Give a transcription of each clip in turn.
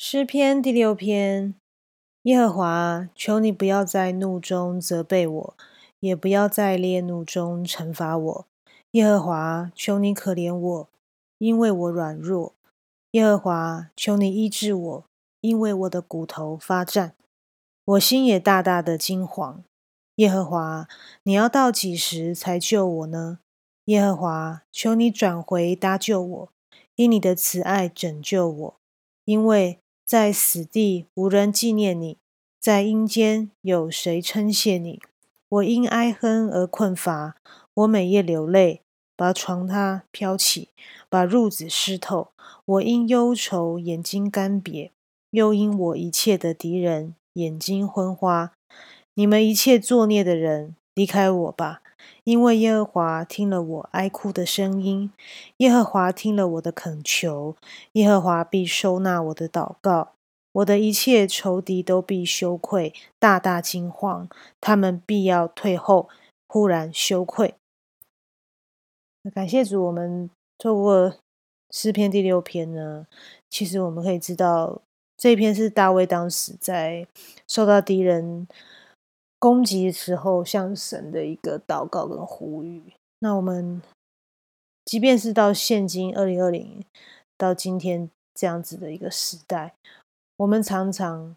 诗篇第六篇：耶和华，求你不要在怒中责备我，也不要在烈怒中惩罚我。耶和华，求你可怜我，因为我软弱。耶和华，求你医治我，因为我的骨头发战，我心也大大的惊惶。耶和华，你要到几时才救我呢？耶和华，求你转回搭救我，因你的慈爱拯救我，因为。在死地无人纪念你，在阴间有谁称谢你？我因哀恨而困乏，我每夜流泪，把床榻飘起，把褥子湿透。我因忧愁眼睛干瘪，又因我一切的敌人眼睛昏花。你们一切作孽的人，离开我吧！因为耶和华听了我哀哭的声音，耶和华听了我的恳求，耶和华必收纳我的祷告。我的一切仇敌都必羞愧，大大惊慌，他们必要退后，忽然羞愧。感谢主，我们透过诗篇第六篇呢，其实我们可以知道，这篇是大卫当时在受到敌人。攻击的时候，向神的一个祷告跟呼吁。那我们，即便是到现今二零二零到今天这样子的一个时代，我们常常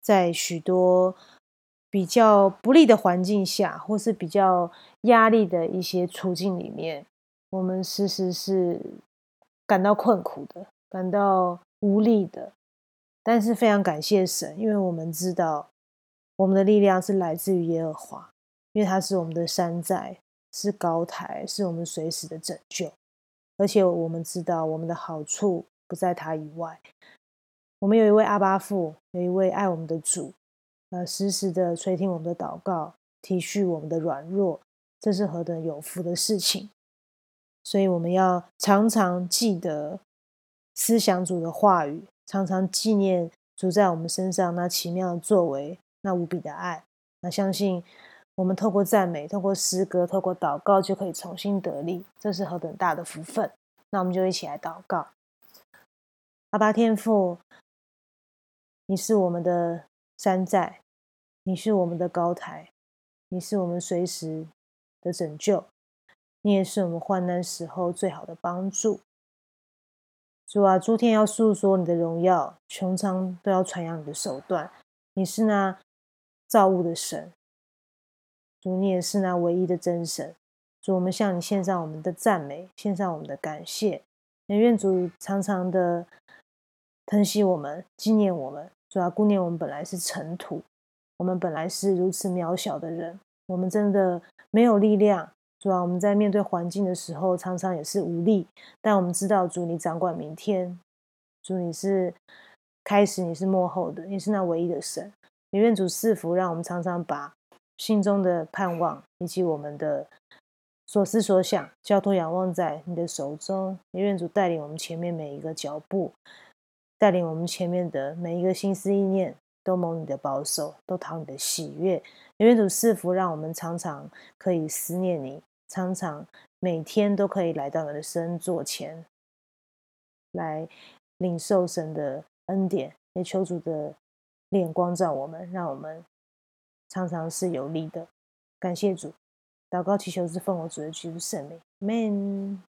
在许多比较不利的环境下，或是比较压力的一些处境里面，我们时时是感到困苦的，感到无力的。但是非常感谢神，因为我们知道。我们的力量是来自于耶和华，因为他是我们的山寨，是高台，是我们随时的拯救。而且我们知道，我们的好处不在他以外。我们有一位阿巴父，有一位爱我们的主，呃，时时的垂听我们的祷告，体恤我们的软弱，这是何等有福的事情！所以我们要常常记得思想主的话语，常常纪念主在我们身上那奇妙的作为。那无比的爱，那相信我们透过赞美、透过诗歌、透过祷告，就可以重新得力，这是何等大的福分！那我们就一起来祷告。阿巴天父，你是我们的山寨，你是我们的高台，你是我们随时的拯救，你也是我们患难时候最好的帮助。主啊，诸天要诉说你的荣耀，穹苍都要传扬你的手段，你是那。造物的神，主你也是那唯一的真神。主，我们向你献上我们的赞美，献上我们的感谢。也愿主常常的疼惜我们，纪念我们。主要顾念我们本来是尘土，我们本来是如此渺小的人，我们真的没有力量。主要我们在面对环境的时候，常常也是无力。但我们知道，主你掌管明天，主你是开始，你是幕后的，你是那唯一的神。也愿主赐福，让我们常常把心中的盼望以及我们的所思所想交托仰望在你的手中。也愿主带领我们前面每一个脚步，带领我们前面的每一个心思意念，都蒙你的保守，都讨你的喜悦。也愿主赐福，让我们常常可以思念你，常常每天都可以来到你的身座前，来领受神的恩典，也求主的。脸光照我们，让我们常常是有利的。感谢主，祷告祈求是奉我主的基督圣名，Amen。